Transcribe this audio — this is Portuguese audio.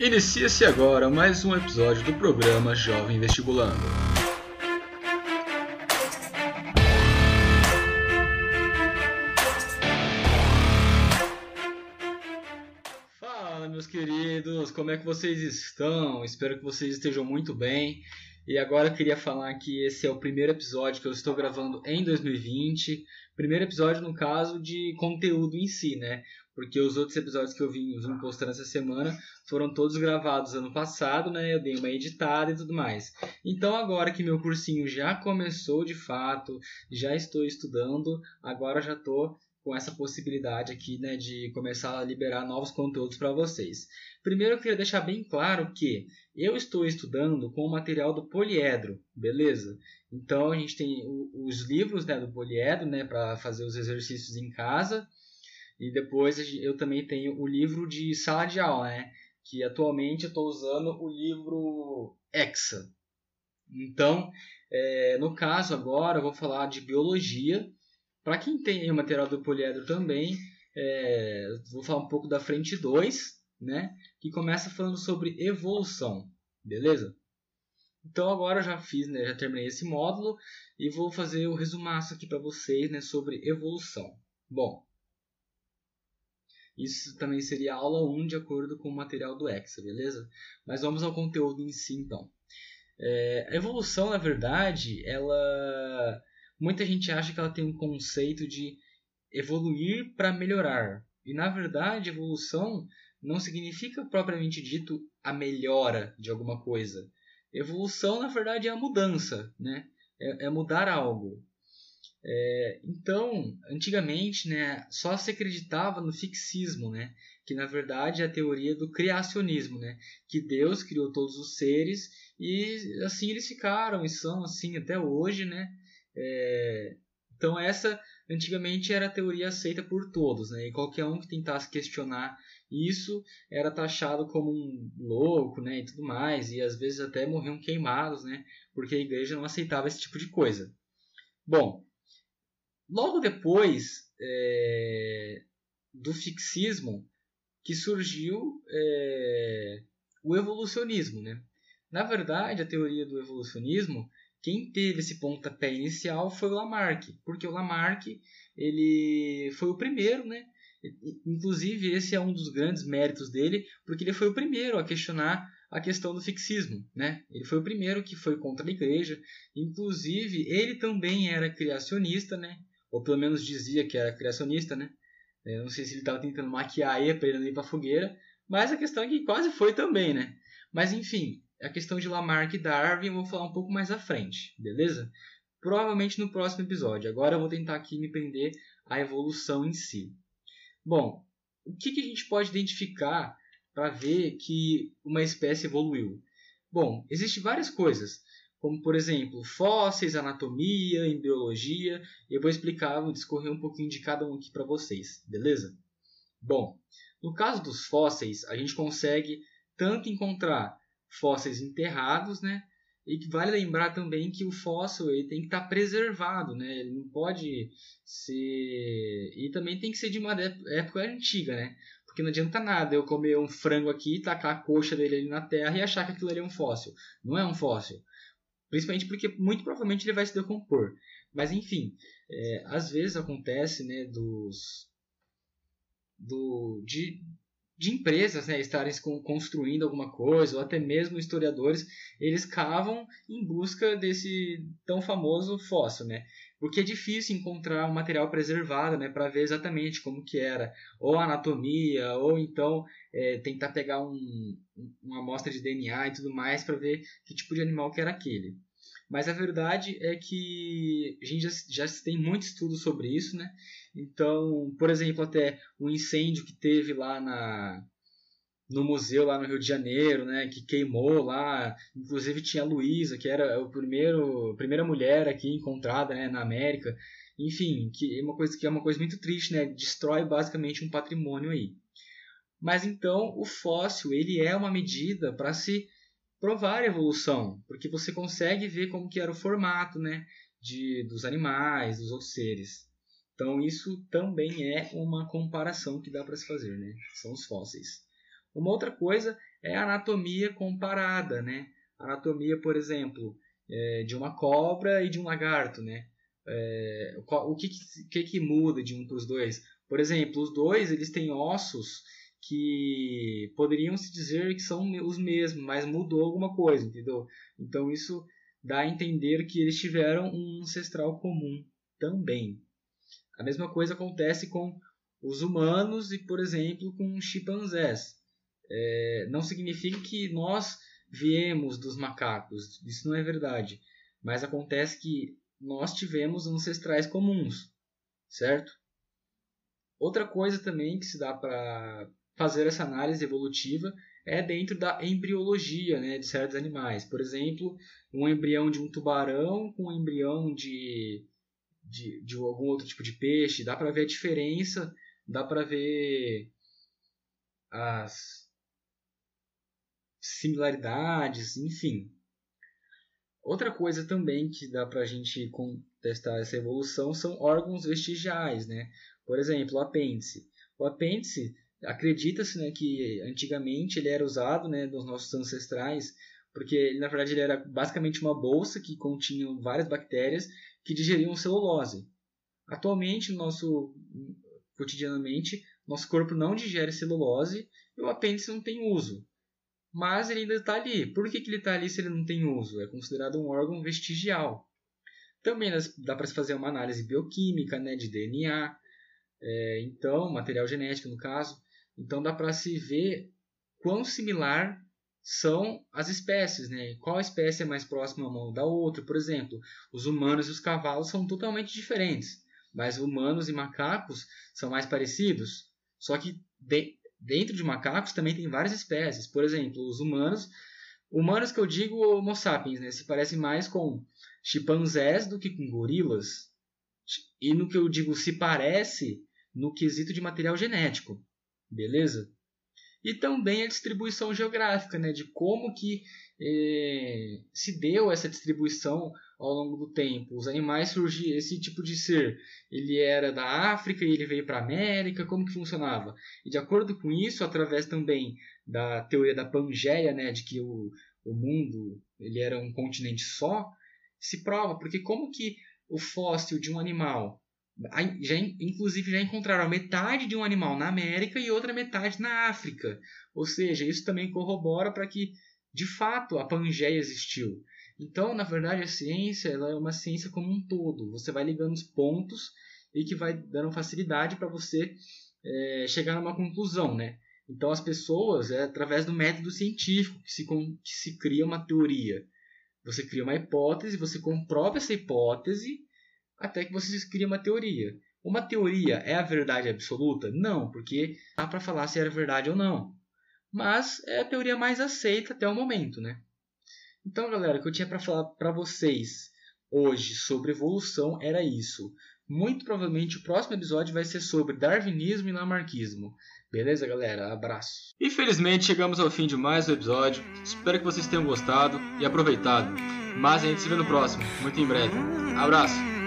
Inicia-se agora mais um episódio do programa Jovem Vestibulando. Fala, meus queridos, como é que vocês estão? Espero que vocês estejam muito bem. E agora eu queria falar que esse é o primeiro episódio que eu estou gravando em 2020. Primeiro episódio, no caso, de conteúdo em si, né? Porque os outros episódios que eu vim, vim postando essa semana foram todos gravados ano passado, né? Eu dei uma editada e tudo mais. Então agora que meu cursinho já começou de fato, já estou estudando, agora já estou com essa possibilidade aqui, né, de começar a liberar novos conteúdos para vocês. Primeiro eu queria deixar bem claro que eu estou estudando com o material do poliedro, beleza? Então a gente tem os livros, né, do poliedro, né, para fazer os exercícios em casa e depois eu também tenho o livro de sala de aula, né? Que atualmente eu estou usando o livro Hexa. Então, é, no caso agora eu vou falar de biologia. Para quem tem o material do poliedro também, é, vou falar um pouco da frente 2, né? Que começa falando sobre evolução, beleza? Então agora eu já fiz, né, já terminei esse módulo e vou fazer o resumaço aqui para vocês, né, sobre evolução. Bom, isso também seria aula 1 de acordo com o material do Hexa, beleza? Mas vamos ao conteúdo em si então. É, a evolução, na verdade, ela. Muita gente acha que ela tem um conceito de evoluir para melhorar. E na verdade, evolução não significa propriamente dito a melhora de alguma coisa. Evolução, na verdade, é a mudança, né? é, é mudar algo. É, então, antigamente, né, só se acreditava no fixismo, né, que na verdade é a teoria do criacionismo, né, que Deus criou todos os seres e assim eles ficaram e são assim até hoje, né. É, então essa antigamente era a teoria aceita por todos, né, e qualquer um que tentasse questionar isso era taxado como um louco, né, e tudo mais, e às vezes até morriam queimados, né, porque a igreja não aceitava esse tipo de coisa. Bom, Logo depois é, do fixismo que surgiu é, o evolucionismo. Né? Na verdade, a teoria do evolucionismo, quem teve esse pontapé inicial foi o Lamarck, porque o Lamarck ele foi o primeiro, né? Inclusive, esse é um dos grandes méritos dele, porque ele foi o primeiro a questionar a questão do fixismo, né? Ele foi o primeiro que foi contra a igreja. Inclusive, ele também era criacionista, né? Ou pelo menos dizia que era criacionista, né? Eu não sei se ele estava tentando maquiar aí para ele ir para a fogueira, mas a questão é que quase foi também, né? Mas enfim, a questão de Lamarck e Darwin eu vou falar um pouco mais à frente, beleza? Provavelmente no próximo episódio. Agora eu vou tentar aqui me prender à evolução em si. Bom, o que, que a gente pode identificar para ver que uma espécie evoluiu? Bom, existem várias coisas como por exemplo fósseis, anatomia, embriologia. Eu vou explicar, vou discorrer um pouquinho de cada um aqui para vocês, beleza? Bom, no caso dos fósseis, a gente consegue tanto encontrar fósseis enterrados, né? E vale lembrar também que o fóssil ele tem que estar tá preservado, né? Ele não pode ser e também tem que ser de uma época antiga, né? Porque não adianta nada eu comer um frango aqui, tacar a coxa dele ali na terra e achar que aquilo ali é um fóssil. Não é um fóssil. Principalmente porque muito provavelmente ele vai se decompor. Mas enfim, é, às vezes acontece né, dos, do, de, de empresas né, estarem construindo alguma coisa, ou até mesmo historiadores, eles cavam em busca desse tão famoso fóssil. Né? Porque é difícil encontrar um material preservado, né, para ver exatamente como que era, ou anatomia, ou então é, tentar pegar um, uma amostra de DNA e tudo mais para ver que tipo de animal que era aquele. Mas a verdade é que a gente já, já tem muito estudo sobre isso, né? Então, por exemplo, até o incêndio que teve lá na, no museu lá no Rio de Janeiro, né, que queimou lá, inclusive tinha a Luísa, que era o primeiro, a primeira mulher aqui encontrada, né, na América. Enfim, que é uma coisa que é uma coisa muito triste, né, destrói basicamente um patrimônio aí. Mas então o fóssil, ele é uma medida para se provar a evolução, porque você consegue ver como que era o formato, né, de dos animais, dos outros seres. Então isso também é uma comparação que dá para se fazer, né? São os fósseis. Uma outra coisa é a anatomia comparada, né? Anatomia, por exemplo, é, de uma cobra e de um lagarto, né? É, o que, que, que muda de um para os dois? Por exemplo, os dois eles têm ossos que poderiam se dizer que são os mesmos, mas mudou alguma coisa, entendeu? Então isso dá a entender que eles tiveram um ancestral comum também. A mesma coisa acontece com os humanos e, por exemplo, com chimpanzés. É, não significa que nós viemos dos macacos, isso não é verdade. Mas acontece que nós tivemos ancestrais comuns, certo? Outra coisa também que se dá para fazer essa análise evolutiva é dentro da embriologia né, de certos animais. Por exemplo, um embrião de um tubarão com um embrião de, de, de algum outro tipo de peixe. Dá para ver a diferença, dá para ver as similaridades, enfim. Outra coisa também que dá para a gente contestar essa evolução são órgãos vestigiais, né? Por exemplo, o apêndice. O apêndice acredita-se né, que antigamente ele era usado né, dos nossos ancestrais porque ele, na verdade ele era basicamente uma bolsa que continha várias bactérias que digeriam celulose. Atualmente, nosso cotidianamente, nosso corpo não digere celulose e o apêndice não tem uso. Mas ele ainda está ali. Por que, que ele está ali se ele não tem uso? É considerado um órgão vestigial. Também dá para se fazer uma análise bioquímica né, de DNA, é, então, material genético no caso, então dá para se ver quão similar são as espécies, né? Qual espécie é mais próxima uma da outra? Por exemplo, os humanos e os cavalos são totalmente diferentes, mas humanos e macacos são mais parecidos. Só que de, dentro de macacos também tem várias espécies. Por exemplo, os humanos, humanos que eu digo Homo sapiens, né? Se parecem mais com chimpanzés do que com gorilas. E no que eu digo se parece, no quesito de material genético. Beleza? E também a distribuição geográfica, né, de como que eh, se deu essa distribuição ao longo do tempo. Os animais surgiram, esse tipo de ser, ele era da África e ele veio para a América, como que funcionava? E de acordo com isso, através também da teoria da Pangeia, né, de que o, o mundo ele era um continente só, se prova, porque como que o fóssil de um animal já, inclusive já encontraram metade de um animal na América e outra metade na África. Ou seja, isso também corrobora para que, de fato, a Pangeia existiu. Então, na verdade, a ciência ela é uma ciência como um todo. Você vai ligando os pontos e que vai dando facilidade para você é, chegar a uma conclusão, né? Então, as pessoas, é através do método científico que se, que se cria uma teoria. Você cria uma hipótese, você comprova essa hipótese até que você cria uma teoria. Uma teoria é a verdade absoluta? Não, porque dá para falar se era verdade ou não. Mas é a teoria mais aceita até o momento, né? Então, galera, o que eu tinha para falar para vocês hoje sobre evolução era isso. Muito provavelmente o próximo episódio vai ser sobre darwinismo e lamarquismo. Beleza, galera? Abraço. Infelizmente chegamos ao fim de mais um episódio. Espero que vocês tenham gostado e aproveitado. Mas a gente se vê no próximo, muito em breve. Abraço!